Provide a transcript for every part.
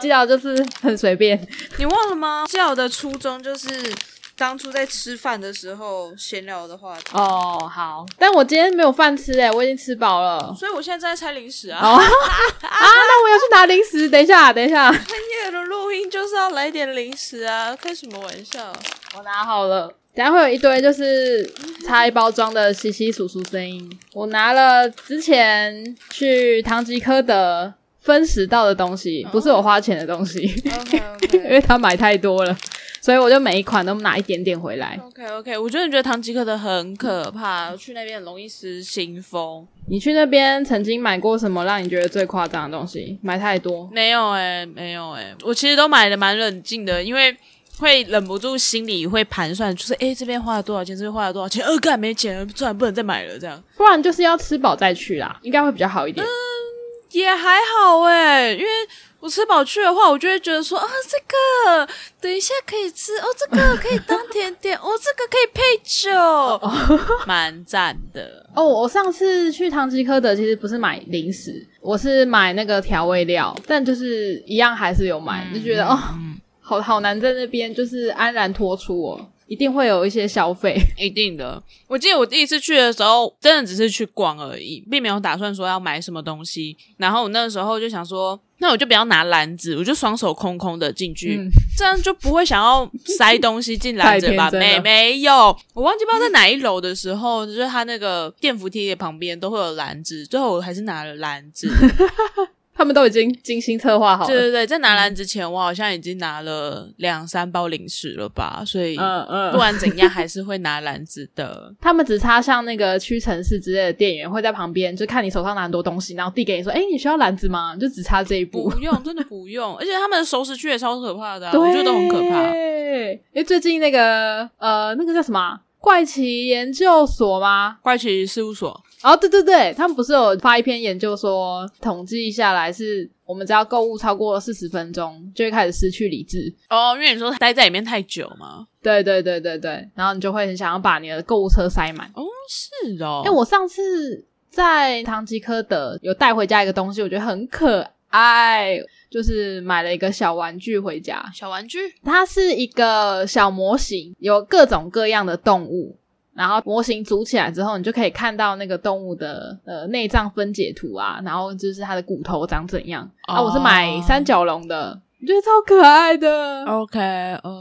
基佬就是很随便。你忘了吗？基佬的初衷就是当初在吃饭的时候闲聊的话题。哦，好，但我今天没有饭吃哎，我已经吃饱了。所以我现在在拆零食啊。哦 啊，那我要去拿零食，等一下，等一下，深夜的录音就是要来点零食啊，开什么玩笑？我拿好了。等下会有一堆就是拆包装的稀稀疏疏声音。我拿了之前去唐吉诃德分食到的东西，不是我花钱的东西，OK 因为他买太多了，所以我就每一款都拿一点点回来。OK OK，我真的觉得唐吉诃德很可怕，去那边很容易失心疯。你去那边曾经买过什么让你觉得最夸张的东西？买太多？没有哎、没有哎、我其实都买的蛮冷静的，因为会忍不住心里会盘算，就是诶这边花了多少钱，这边花了多少钱，呃，干没钱了，算了，不能再买了，这样不然就是要吃饱再去啦，应该会比较好一点。也还好哎、因为我吃饱去的话，我就会觉得说啊，这个等一下可以吃哦，这个可以当甜点，哦，这个可以配酒，蛮赞的。哦，我上次去唐吉诃德其实不是买零食，我是买那个调味料，但就是一样还是有买，就觉得哦，好好难在那边就是安然脱出哦，一定会有一些消费。一定的。我记得我第一次去的时候，真的只是去逛而已，并没有打算说要买什么东西。然后我那时候就想说，那我就不要拿篮子，我就双手空空的进去，嗯这样就不会想要塞东西进篮子吧？没没有，我忘记不知道在哪一楼的时候，就是他那个电扶梯的旁边都会有篮子，最后我还是拿了篮子。他们都已经精心策划好了。对对对，在拿篮子前，我好像已经拿了两三包零食了吧，所以。嗯嗯，不管怎样，还是会拿篮子的。他们只差像那个屈臣氏之类的店员会在旁边，就看你手上拿很多东西，然后递给你说：“哎、你需要篮子吗？”就只差这一步。不用，真的不用。而且他们的熟食区也超可怕的、啊，我觉得都很可怕。对，因为最近那个呃，那个叫什么啊怪奇研究所吗？怪奇事务所，哦，对对对，他们不是有发一篇研究说，统计下来是我们只要购物超过四十分钟，就会开始失去理智。哦，因为你说待在里面太久嘛。对对对对对，然后你就会很想要把你的购物车塞满。哦，是哦。哎、我上次在唐吉诃德有带回家一个东西，我觉得很可爱，就是买了一个小玩具回家。小玩具它是一个小模型，有各种各样的动物，然后模型组起来之后，你就可以看到那个动物的呃内脏分解图啊，然后就是它的骨头长怎样。啊，我是买三角龙的，我觉得超可爱的。，OK，,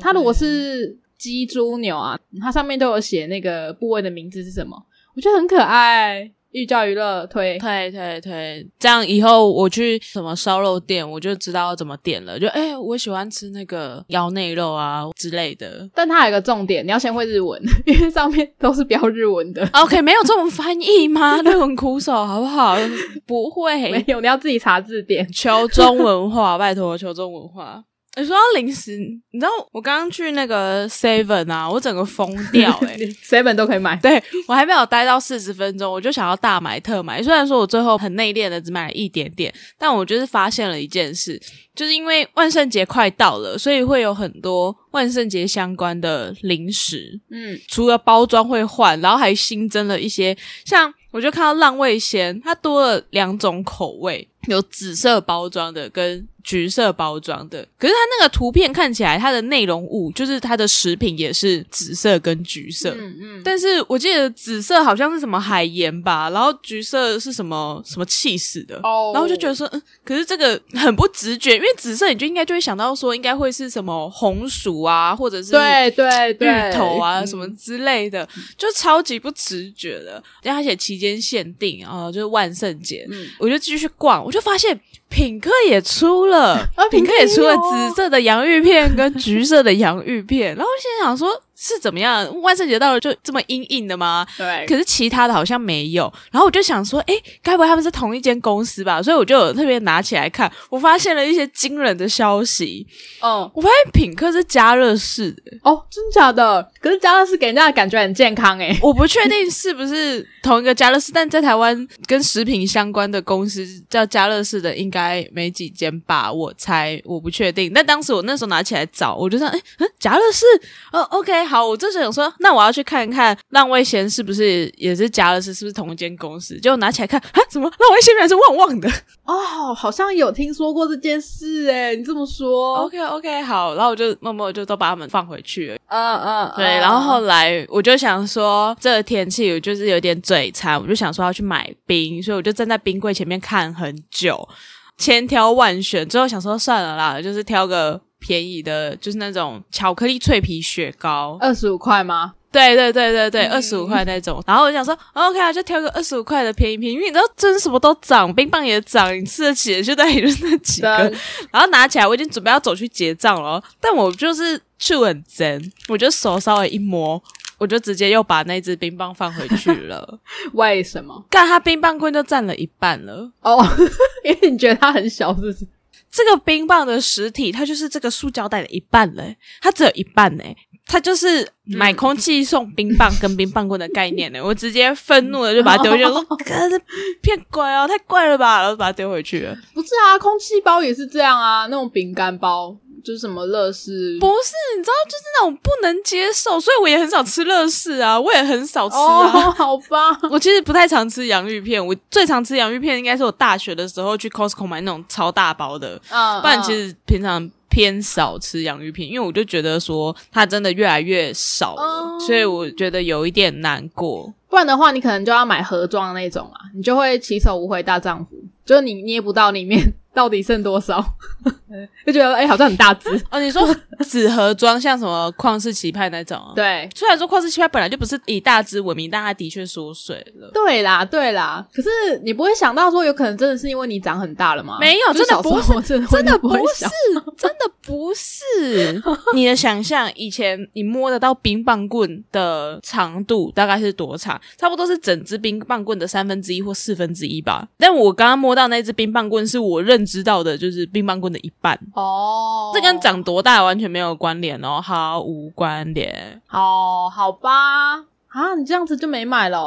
它如果是鸡、猪、牛啊，它上面都有写那个部位的名字是什么，我觉得很可爱。寓教于乐，推。推推推，这样以后我去什么烧肉店，我就知道怎么点了。就哎、我喜欢吃那个腰内肉啊之类的。但它有一个重点，你要先会日文，因为上面都是标日文的。OK，没有这种翻译吗？日文苦手好不好？不会没会，有，你要自己查字典。求中文化，拜托，求中文化。你说到零食，你知道我刚刚去那个 Seven 啊，我整个疯掉 哎、seven 都可以买。对我还没有待到四十分钟，我就想要大买特买。虽然说我最后很内敛的只买了一点点，但我就是发现了一件事，就是因为万圣节快到了，所以会有很多万圣节相关的零食。嗯，除了包装会换，然后还新增了一些，像我就看到浪味仙，它多了两种口味，有紫色包装的跟橘色包装的。可是它那个图片看起来，它的内容物就是它的食品也是紫色跟橘色。嗯嗯，但是我记得紫色好像是什么海盐吧，然后橘色是什么什么气死的，哦然后就觉得说，嗯，可是这个很不直觉，因为紫色你就应该就会想到说，应该会是什么红薯啊，或者是对对对，芋头啊嗯什么之类的，就超级不直觉的。然后而且期间限定啊、就是万圣节，嗯我就继续逛，我就发现品客也出了，啊 品客也出了紫色的洋芋片跟橘色的洋芋片，然后我现在想说。是怎么样？万圣节到了就这么阴硬的吗？对，可是其他的好像没有，然后我就想说，哎，该不会他们是同一间公司吧？所以我就有特别拿起来看，我发现了一些惊人的消息。嗯，我发现品客是加热式的，哦，真假的？可是加乐士给人家的感觉很健康诶。我不确定是不是同一个加乐士，但在台湾跟食品相关的公司叫加乐士的应该没几间吧，我猜我不确定。但当时我那时候拿起来找，我就想，哎，嗯，家乐士，哦，OK，好，我就是想说，那我要去看看浪味仙是不是也是加乐斯，是不是同一间公司？结果拿起来看，啊，怎么浪味仙原来是旺旺的 哦，好像有听说过这件事哎，你这么说？OK OK，好，然后我就默默就都把它们放回去了。嗯嗯，对，然后后来我就想说，这个天气我就是有点嘴馋，我就想说要去买冰，所以我就站在冰柜前面看很久，千挑万选，最后想说算了啦，就是挑个。便宜的，就是那种巧克力脆皮雪糕，二十五块吗？对对对对对，二十五块那种。然后我想说，OK 啊，就挑个二十五块的便宜品，因为你知道，真什么都涨，冰棒也涨，你吃得起的就在就是那几个。然后拿起来，我已经准备要走去结账了，但我就是去很真，我就手稍微一摸，我就直接又把那只冰棒放回去了。为什么？干，它冰棒棍就占了一半了。哦，因为你觉得它很小，是不是？这个冰棒的实体，它就是这个塑胶袋的一半嘞，它只有一半嘞，它就是买空气送冰棒跟冰棒棍的概念嘞。我直接愤怒的就把它丢回去，说：“哥，这骗鬼哦，太怪了吧！”然后把它丢回去了。不是啊，空气包也是这样啊，那种饼干包。就是什么乐事？不是，你知道，就是那种不能接受，所以我也很少吃乐事啊，我也很少吃啊。好吧，我其实不太常吃洋芋片，我最常吃洋芋片应该是我大学的时候去 Costco 买那种超大包的，不然其实平常偏少吃洋芋片，因为我就觉得说它真的越来越少了，所以我觉得有一点难过。不然的话，你可能就要买盒装的那种啊，你就会起手无回大丈夫，就是你捏不到里面。到底剩多少？就觉得哎，好像很大只 哦。你说纸盒装，像什么旷世奇派那种？对，虽然说旷世奇派本来就不是以大只闻名，但它的确缩水了。对啦，对啦。可是你不会想到说，有可能真的是因为你长很大了吗？没有，真的不是，真的不是，真的不是。你的想象，以前你摸得到冰棒棍的长度大概是多长？差不多是整只冰棒棍的三分之一或四分之一吧。但我刚刚摸到那只冰棒棍，是我认。知到的就是冰棒棍的一半哦，这跟长多大完全没有关联哦，毫无关联。哦，好吧，啊，你这样子就没买了，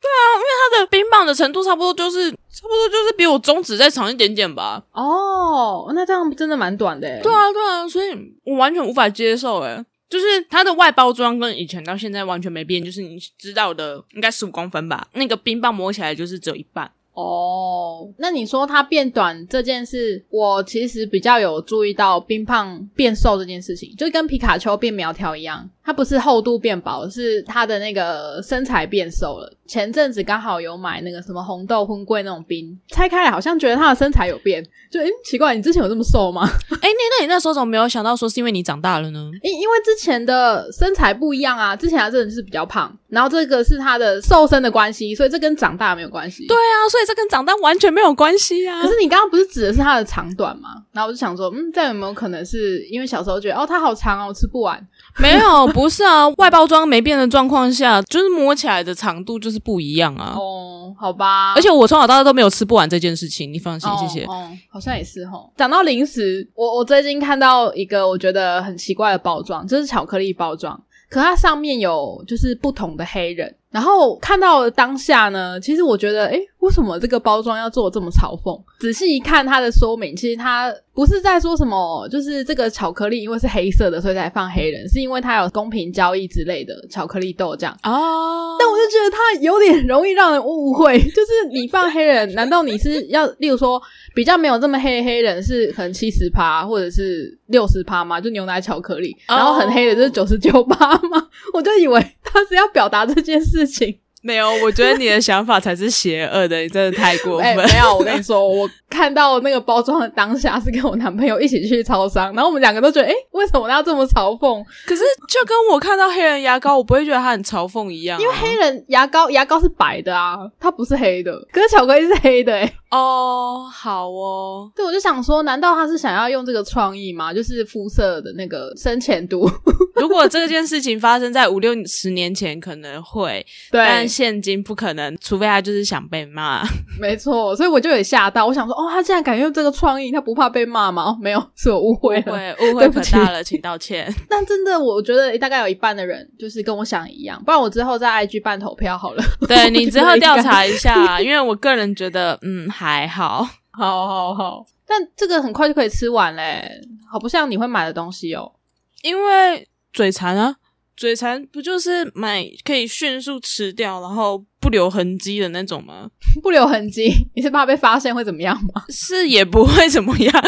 对啊，因为它的冰棒的程度差不多就是差不多就是比我中指再长一点点吧，哦，那这样真的蛮短的，对啊，对啊，所以我完全无法接受，诶就是它的外包装跟以前到现在完全没变，就是你知道的应该十五公分吧，那个冰棒摸起来就是只有一半。哦，那你说它变短这件事，我其实比较有注意到冰胖变瘦这件事情，就跟皮卡丘变苗条一样，它不是厚度变薄，是它的那个身材变瘦了。前阵子刚好有买那个什么红豆荤桂那种冰，拆开来好像觉得它的身材有变，就诶奇怪，你之前有这么瘦吗？哎，那那你那时候怎么没有想到说是因为你长大了呢？因因为之前的身材不一样啊，之前他真的是比较胖，然后这个是他的瘦身的关系，所以这跟长大没有关系。对啊，所以这跟长大完全没有关系啊。可是你刚刚不是指的是它的长短吗？然后我就想说，嗯，这有没有可能是因为小时候觉得哦，它好长哦，我吃不完？没有，不是啊，外包装没变的状况下，就是摸起来的长度就是不一样啊。哦，好吧。而且我从小到大都没有吃不完这件事情，你放心，谢谢。哦，好像也是哈。讲到零食，我我最近看到一个我觉得很奇怪的包装，就是巧克力包装，可它上面有就是不同的黑人。然后看到当下呢，其实我觉得，诶，为什么这个包装要做这么嘲讽？仔细一看它的说明，其实它不是在说什么，就是这个巧克力因为是黑色的，所以才放黑人，是因为它有公平交易之类的巧克力豆这样。哦。但我就觉得它有点容易让人误会，就是你放黑人，难道你是要，例如说比较没有这么黑黑人是可能七十趴或者是六十趴吗？就牛奶巧克力，然后很黑的就是九十九趴吗？我就以为他是要表达这件。事情没有，我觉得你的想法才是邪恶的，你真的太过分。没有，我跟你说，我看到那个包装的当下是跟我男朋友一起去超商，然后我们两个都觉得，哎，为什么他要这么嘲讽？可是就跟我看到黑人牙膏，我不会觉得他很嘲讽一样，因为黑人牙膏牙膏是白的啊，它不是黑的，可是巧克力是黑的，哎。哦，好哦，对，我就想说，难道他是想要用这个创意吗？就是肤色的那个深浅度。如果这件事情发生在五六十年前，可能会，但现今不可能，除非他就是想被骂。没错，所以我就有吓到，我想说，哦，他竟然敢用这个创意，他不怕被骂吗？没有，是我误会了，误会可大了，请道歉。但真的，我觉得大概有一半的人就是跟我想一样，不然我之后在 IG 办投票好了。对你之后调查一下，因为我个人觉得，嗯。还好，好，好，好，但这个很快就可以吃完嘞，好不像你会买的东西哦。因为嘴馋啊，嘴馋不就是买可以迅速吃掉，然后不留痕迹的那种吗？不留痕迹，你是怕被发现会怎么样吗？是也不会怎么样。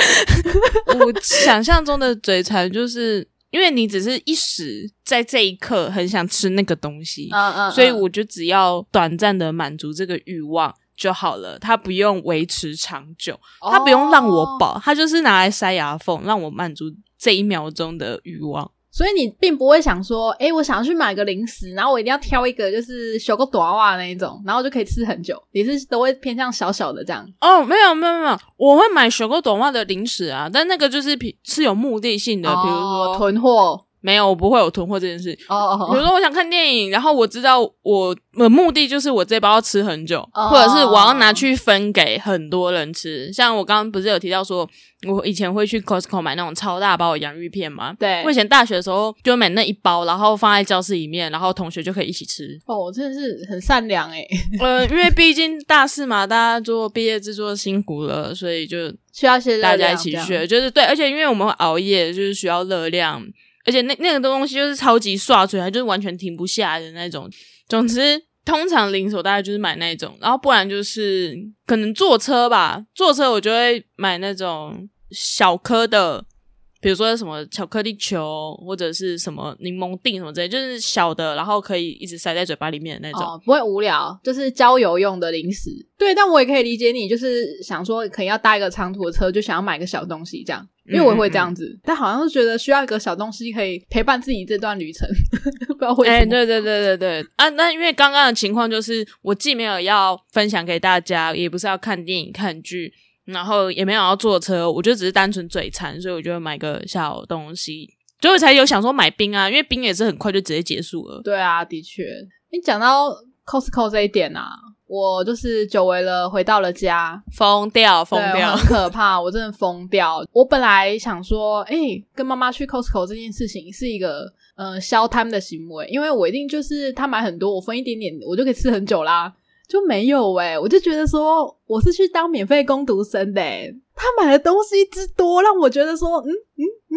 我想象中的嘴馋就是。因为你只是一时在这一刻很想吃那个东西，嗯嗯，所以我就只要短暂的满足这个欲望就好了，它不用维持长久，它不用让我饱，它就是拿来塞牙缝，让我满足这一秒钟的欲望。所以你并不会想说，哎，我想要去买个零食，然后我一定要挑一个就是小个短袜那一种，然后就可以吃很久。你是都会偏向小小的这样？哦，没有没有没有，我会买小个短袜的零食啊，但那个就是是有目的性的，比如说囤货。没有，我不会有囤货这件事。哦，比如说我想看电影，然后我知道我的目的就是我这包要吃很久，或者是我要拿去分给很多人吃。像我刚刚不是有提到说，我以前会去 Costco 买那种超大包的洋芋片嘛？对，我以前大学的时候就买那一包，然后放在教室里面，然后同学就可以一起吃。哦，真的是很善良诶。呃，因为毕竟大四嘛，大家做毕业制作辛苦了，所以就需要些大家一起学，就是对，而且因为我们会熬夜，就是需要热量。而且那那个东西就是超级刷嘴，它就是完全停不下来的那种。总之，通常零售大概就是买那种，然后不然就是可能坐车吧。坐车我就会买那种小颗的，比如说什么巧克力球或者是什么柠檬锭什么之类，就是小的，然后可以一直塞在嘴巴里面的那种，不会无聊，就是郊游用的零食。对，但我也可以理解你，就是想说可能要搭一个长途的车，就想要买个小东西这样。因为我也会这样子，但好像是觉得需要一个小东西可以陪伴自己这段旅程，不知道为什么。哎，对对对对对啊！那因为刚刚的情况就是，我既没有要分享给大家，也不是要看电影看剧，然后也没有要坐车，我就只是单纯嘴馋，所以我就买个小东西，所以才有想说买冰啊，因为冰也是很快就直接结束了。对啊，的确，你讲到 Costco 这一点啊。我就是久违了，回到了家，疯掉，疯掉，很可怕，我真的疯掉。我本来想说，哎，跟妈妈去 Costco 这件事情是一个呃消摊的行为，因为我一定就是他买很多，我分一点点，我就可以吃很久啦。就没有哎，我就觉得说我是去当免费工读生的，他买的东西之多，让我觉得说，嗯嗯嗯，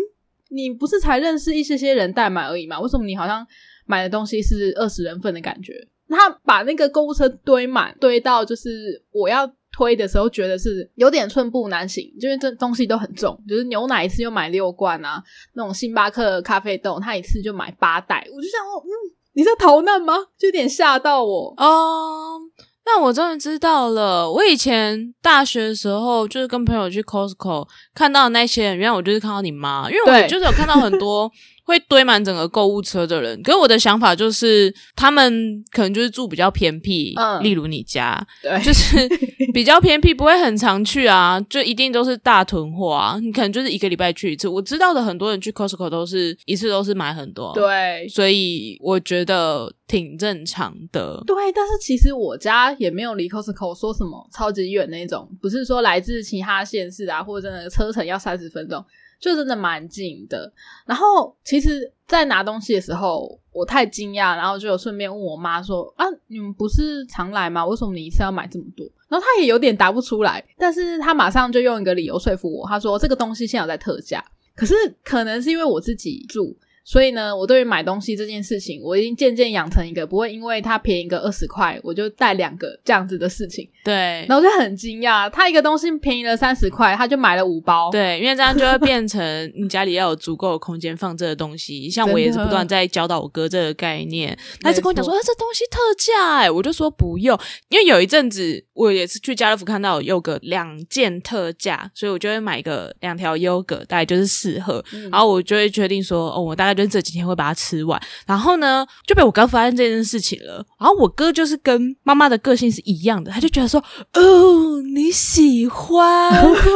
你不是才认识一些些人代买而已嘛？为什么你好像买的东西是二十人份的感觉？他把那个购物车堆满，堆到就是我要推的时候，觉得是有点寸步难行，因为这东西都很重。就是牛奶一次就买六罐啊，那种星巴克咖啡豆，他一次就买八袋。我就想，嗯，你在逃难吗？就有点吓到我哦。那我终于知道了，我以前大学的时候就是跟朋友去 Costco 看到那些人，原来我就是看到你妈，因为我就是有看到很多。会堆满整个购物车的人，可是我的想法就是，他们可能就是住比较偏僻，嗯，例如你家，对，就是 比较偏僻，不会很常去啊，就一定都是大囤货啊，你可能就是一个礼拜去一次。我知道的很多人去 Costco 都是一次都是买很多，对，所以我觉得挺正常的。对，但是其实我家也没有离 Costco 说什么超级远那种，不是说来自其他县市啊，或者真的车程要三十分钟。就真的蛮近的，然后其实，在拿东西的时候，我太惊讶，然后就有顺便问我妈说：“啊，你们不是常来吗？为什么你一次要买这么多？”然后她也有点答不出来，但是她马上就用一个理由说服我，她说：“这个东西现在有在特价，可是可能是因为我自己住。”所以呢，我对于买东西这件事情，我已经渐渐养成一个不会因为它便宜个二十块，我就带两个这样子的事情。对，然后就很惊讶，他一个东西便宜了三十块，他就买了五包。对，因为这样就会变成你家里要有足够的空间放这个东西。像我也是不断在教导我哥这个概念，他一直跟我讲说：“啊，这东西特价哎！”我就说不用，因为有一阵子我也是去家乐福看到有个两件特价，所以我就会买个两条优格，大概就是四盒，然后我就会决定说：“哦，我大概。”就这几天会把它吃完，然后呢就被我哥发现这件事情了。然后我哥就是跟妈妈的个性是一样的，他就觉得说：“哦，你喜欢，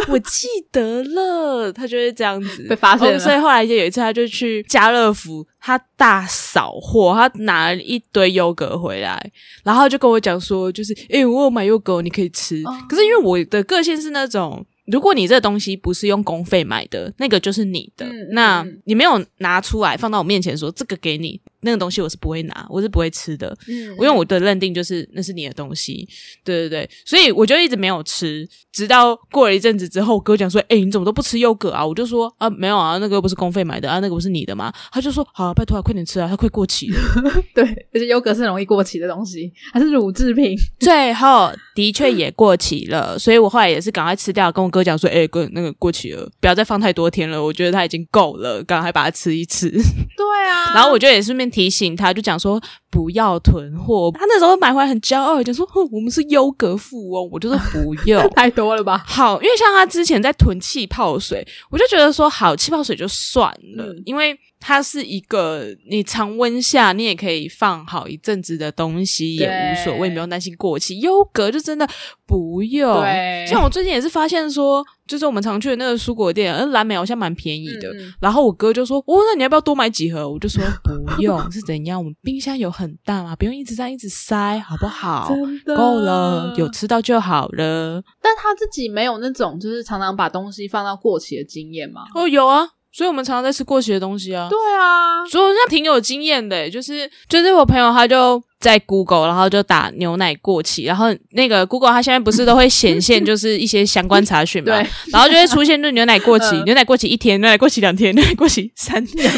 我记得了。”他就会这样子被发现。所以后来就有一次，他就去家乐福，他大扫货，他拿了一堆优格回来，然后就跟我讲说：“就是哎，我有买优格，你可以吃。”可是因为我的个性是那种。如果你这东西不是用公费买的，那个就是你的。那你没有拿出来放到我面前说这个给你，那个东西我是不会拿，我是不会吃的，嗯，因为我的认定就是那是你的东西，对对对，所以我就一直没有吃，直到过了一阵子之后，我哥讲说：“哎、你怎么都不吃优格啊？”我就说：“啊，没有啊，那个又不是公费买的啊，那个不是你的吗？”他就说：“好、拜托啊，快点吃啊，它快过期了。对，而且优格是容易过期的东西，还是乳制品。”最后的确也过期了，所以我后来也是赶快吃掉，跟我哥讲说：“哎、哥，那个过期了，不要再放太多天了，我觉得它已经够了，赶快把它吃一吃。”对啊，然后我就也顺便提醒他，就讲说不要囤货。他那时候买回来很骄傲，就说哼我们是优格富翁。我就说不用。太多了吧？好，因为像他之前在囤气泡水，我就觉得说好，气泡水就算了，嗯因为它是一个你常温下你也可以放好一阵子的东西，也无所谓，对不用担心过期。优格就真的不用。对像我最近也是发现说，就是我们常去的那个蔬果店，呃，蓝莓好像蛮便宜的。然后我哥就说：“哦，那你要不要多买几盒？”我就说：“不用，是怎样？我们冰箱有很大嘛，不用一直这样一直塞，好不好？够了，有吃到就好了。但他自己没有那种就是常常把东西放到过期的经验吗？哦，有啊，所以我们常常在吃过期的东西啊。对啊，所以我现在挺有经验的，就是就是我朋友他就在 Google，然后就打牛奶过期，然后那个 Google 它现在不是都会显现 就是一些相关查询嘛，对，然后就会出现就是牛奶过期，嗯牛奶过期一天，牛奶过期两天，牛奶过期三天，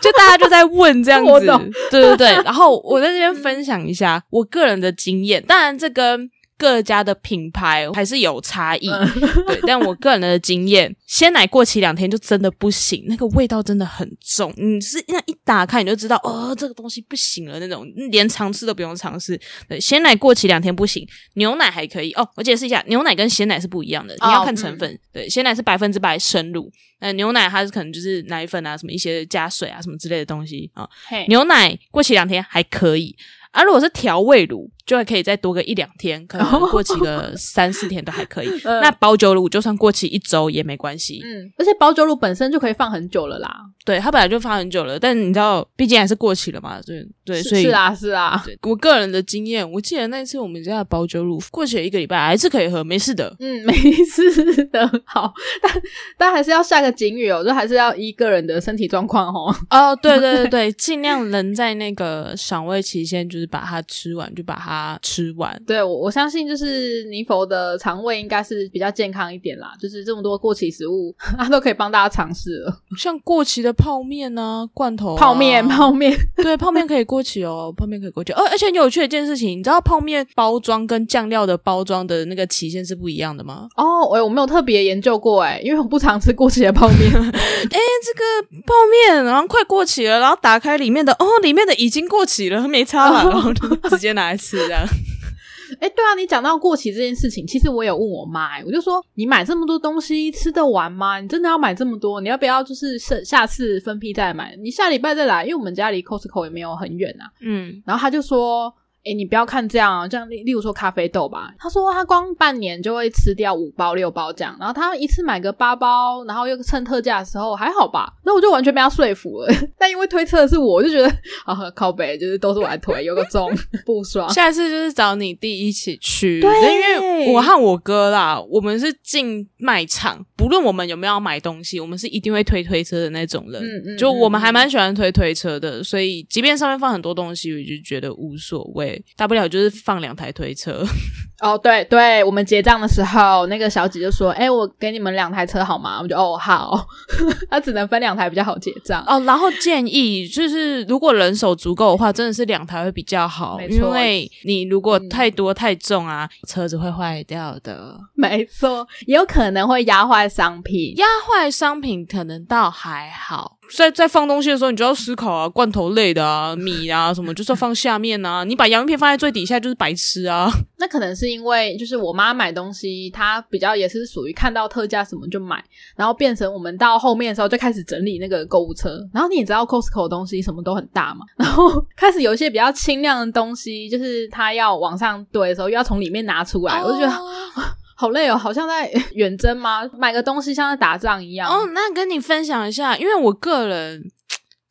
就大家就在问这样 子，对对对。然后我在这边分享一下我个人的经验，当然这跟各家的品牌还是有差异，嗯 对。但我个人的经验，鲜奶过期两天就真的不行，那个味道真的很重，你是那一打开你就知道，哦，这个东西不行了那种，连尝试都不用尝试。对，鲜奶过期两天不行，牛奶还可以哦。我解释一下，牛奶跟鲜奶是不一样的，你要哦看成分。对，鲜奶是百分之百生乳，那牛奶它是可能就是奶粉啊，什么一些加水啊，什么之类的东西啊。嘿，牛奶过期两天还可以。啊，如果是调味乳，就还可以再多个一两天，可能过期个 三四天都还可以。嗯那保酒乳就算过期一周也没关系，嗯，而且保酒乳本身就可以放很久了啦。对，它本来就放很久了，但你知道，毕竟还是过期了嘛，对对，所以是是啊是啊，我个人的经验，我记得那次我们家的保酒乳过期了一个礼拜还是可以喝，没事的。嗯，没事的，好，但但还是要下个警语哦，就还是要依个人的身体状况哦。哦，对对对对，尽量能在那个赏味期限，就是把它吃完，就把它吃完。对我我相信，就是尼佛的肠胃应该是比较健康一点啦，就是这么多过期食物，他都可以帮大家尝试了。像过期的泡面啊、罐头、啊、泡面，泡面，对，泡面可以过期哦，泡面可以过期。而、而且很有趣的一件事情，你知道泡面包装跟酱料的包装的那个期限是不一样的吗？哦，我我没有特别研究过哎，因为我不常吃过期的泡面。哎，这个泡面然后快过期了，然后打开里面的，哦，里面的已经过期了，没差了，然后就直接拿来吃这样。哎，对啊，你讲到过期这件事情，其实我有问我妈，欸，我就说你买这么多东西吃得完吗？你真的要买这么多？你要不要就是下下次分批再买？你下礼拜再来，因为我们家离 Costco 也没有很远啊。嗯，然后他就说：“哎、你不要看这样啊，这样例例如说咖啡豆吧，他说他光半年就会吃掉五包六包这样，然后他一次买个八包，然后又趁特价的时候还好吧？那我就完全被他说服了。但因为推测的是我，我就觉得啊靠北就是都是我来推，有个中 不爽。下一次就是找你弟一起去，对因为我和我哥啦，我们是进卖场，不论我们有没有买东西，我们是一定会推推车的那种人。嗯嗯就我们还蛮喜欢推推车的，所以即便上面放很多东西，我就觉得无所谓，大不了就是放两台推车。哦，对对，我们结账的时候，那个小姐就说：“哎、我给你们两台车好吗？”我就哦好，他只能分两台比较好结账。哦，然后建议就是，如果人手足够的话，真的是两台会比较好，没错因为你如果嗯太多太重啊，车子会坏掉的。没错，也有可能会压坏商品。压坏商品可能倒还好，在在放东西的时候，你就要思考啊，罐头类的啊、米啊什么，就是要放下面啊。你把洋芋片放在最底下，就是白痴啊。那可能是因为就是我妈买东西，她比较也是属于看到特价什么就买，然后变成我们到后面的时候就开始整理那个购物车。然后你也知道 Costco 的东西什么都很大嘛，然后 开始有一些比较轻量的东西，就是它要往上堆的时候，又要从里面拿出来，我就觉得 好累哦，好像在 远征吗？买个东西像在打仗一样。哦，那跟你分享一下，因为我个人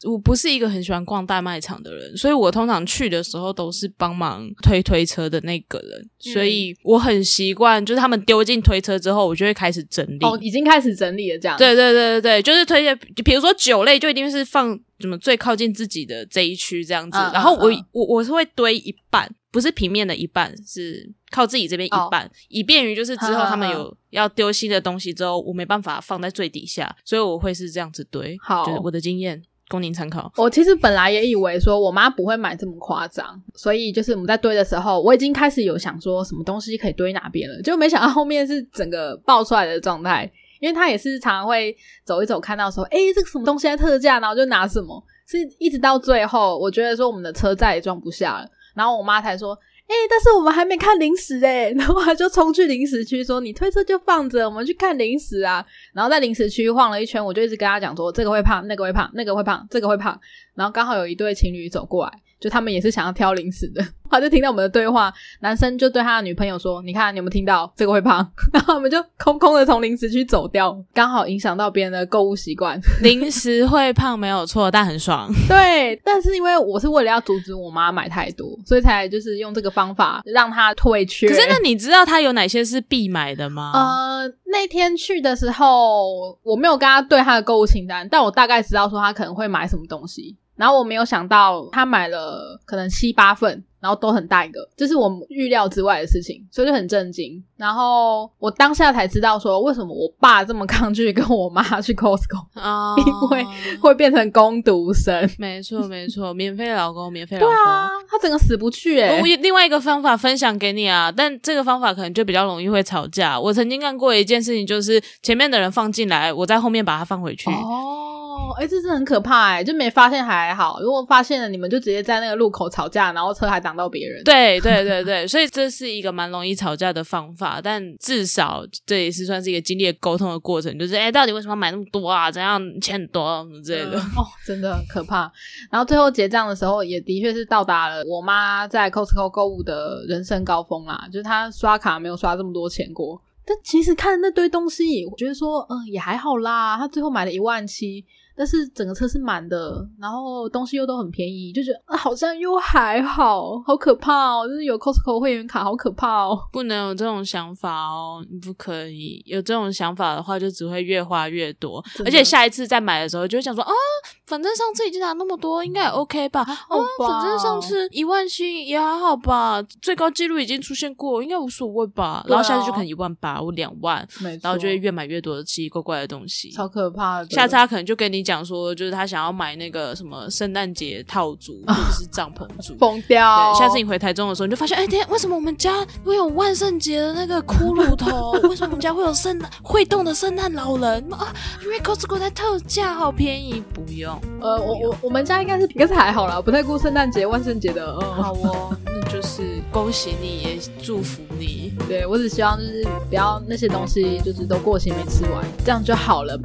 我不是一个很喜欢逛大卖场的人，所以我通常去的时候都是帮忙推推车的那个人，所以我很习惯，就是他们丢进推车之后，我就会开始整理。哦，已经开始整理了，这样。对对对对对，就是推荐，比如说酒类，就一定是放什么最靠近自己的这一区这样子。嗯然后我我我是会堆一半，不是平面的一半，是靠自己这边一半，以便于就是之后他们有要丢新的东西之后，我没办法放在最底下，所以我会是这样子堆。好就是我的经验供您参考。我其实本来也以为说我妈不会买这么夸张，所以就是我们在堆的时候，我已经开始有想说什么东西可以堆哪边了，就没想到后面是整个爆出来的状态。因为她也是常常会走一走，看到说，哎、这个什么东西在特价，然后就拿什么，是一直到最后，我觉得说我们的车再也装不下了，然后我妈才说，哎、但是我们还没看零食哎、然后他就冲去零食区说，你推车就放着，我们去看零食啊。然后在零食区晃了一圈，我就一直跟他讲说，这个会胖，那个会胖，那个会胖，这个会胖。然后刚好有一对情侣走过来，就他们也是想要挑零食的，他就听到我们的对话，男生就对他的女朋友说：“你看，你有没有听到这个会胖？” 然后我们就空空的从零食区走掉，刚好影响到别人的购物习惯。零食会胖没有错，但很爽。对，但是因为我是为了要阻止我妈买太多，所以才就是用这个方法让她退却。可是那你知道她有哪些是必买的吗？呃，那天去的时候，我没有跟她对她的购物清单，但我大概知道说她可能会买什么东西。然后我没有想到他买了可能七八份，然后都很大一个，这是我们预料之外的事情，所以就很震惊。然后我当下才知道说，为什么我爸这么抗拒跟我妈 去 Costco，哦，因为会变成攻读生。没错没错，免费老公，免费老公对公。啊，他整个死不去哎、我有另外一个方法分享给你啊，但这个方法可能就比较容易会吵架。我曾经干过一件事情，就是前面的人放进来，我在后面把它放回去。哦，哎、这是很可怕哎、就没发现还好，如果发现了，你们就直接在那个路口吵架，然后车还挡到别人。对对对对，所以这是一个蛮容易吵架的方法，但至少这也是算是一个经历了沟通的过程，就是哎，到底为什么要买那么多啊？怎样钱很多什么之类的。哦，真的很可怕。然后最后结账的时候，也的确是到达了我妈在 Costco 购物的人生高峰啦，就是她刷卡没有刷这么多钱过。但其实看那堆东西，我觉得说，嗯，也还好啦。她最后买了一万七，但是整个车是满的，然后东西又都很便宜，就觉得、啊、好像又还好，好可怕哦！就是有 Costco 会员卡，好可怕哦。不能有这种想法哦，你不可以有这种想法的话，就只会越花越多，而且下一次再买的时候就会想说啊，反正上次已经拿那么多，应该也 OK 吧？啊，好吧反正上次一万七也还好吧，最高纪录已经出现过，应该无所谓吧？然后下次就可能一万八或两万，然后就会越买越多的奇奇怪怪的东西。超可怕的。下次他可能就给你讲说，就是他想要买那个什么圣诞节套组 或者是帐篷组。疯掉对，，下次你回台中的时候，你就发现，哎，等一下为什么我们家会有万圣节的那个骷髅头？为什么我们家会有圣诞会动的圣诞老人啊？因为 Costco 在特价，好便宜，不用。呃，我我我们家应该是应该是还好啦，不太过圣诞节、万圣节的。嗯，好哦，那就是恭喜你，也祝福你。对我只希望就是不要那些东西就是都过期没吃完，这样就好了。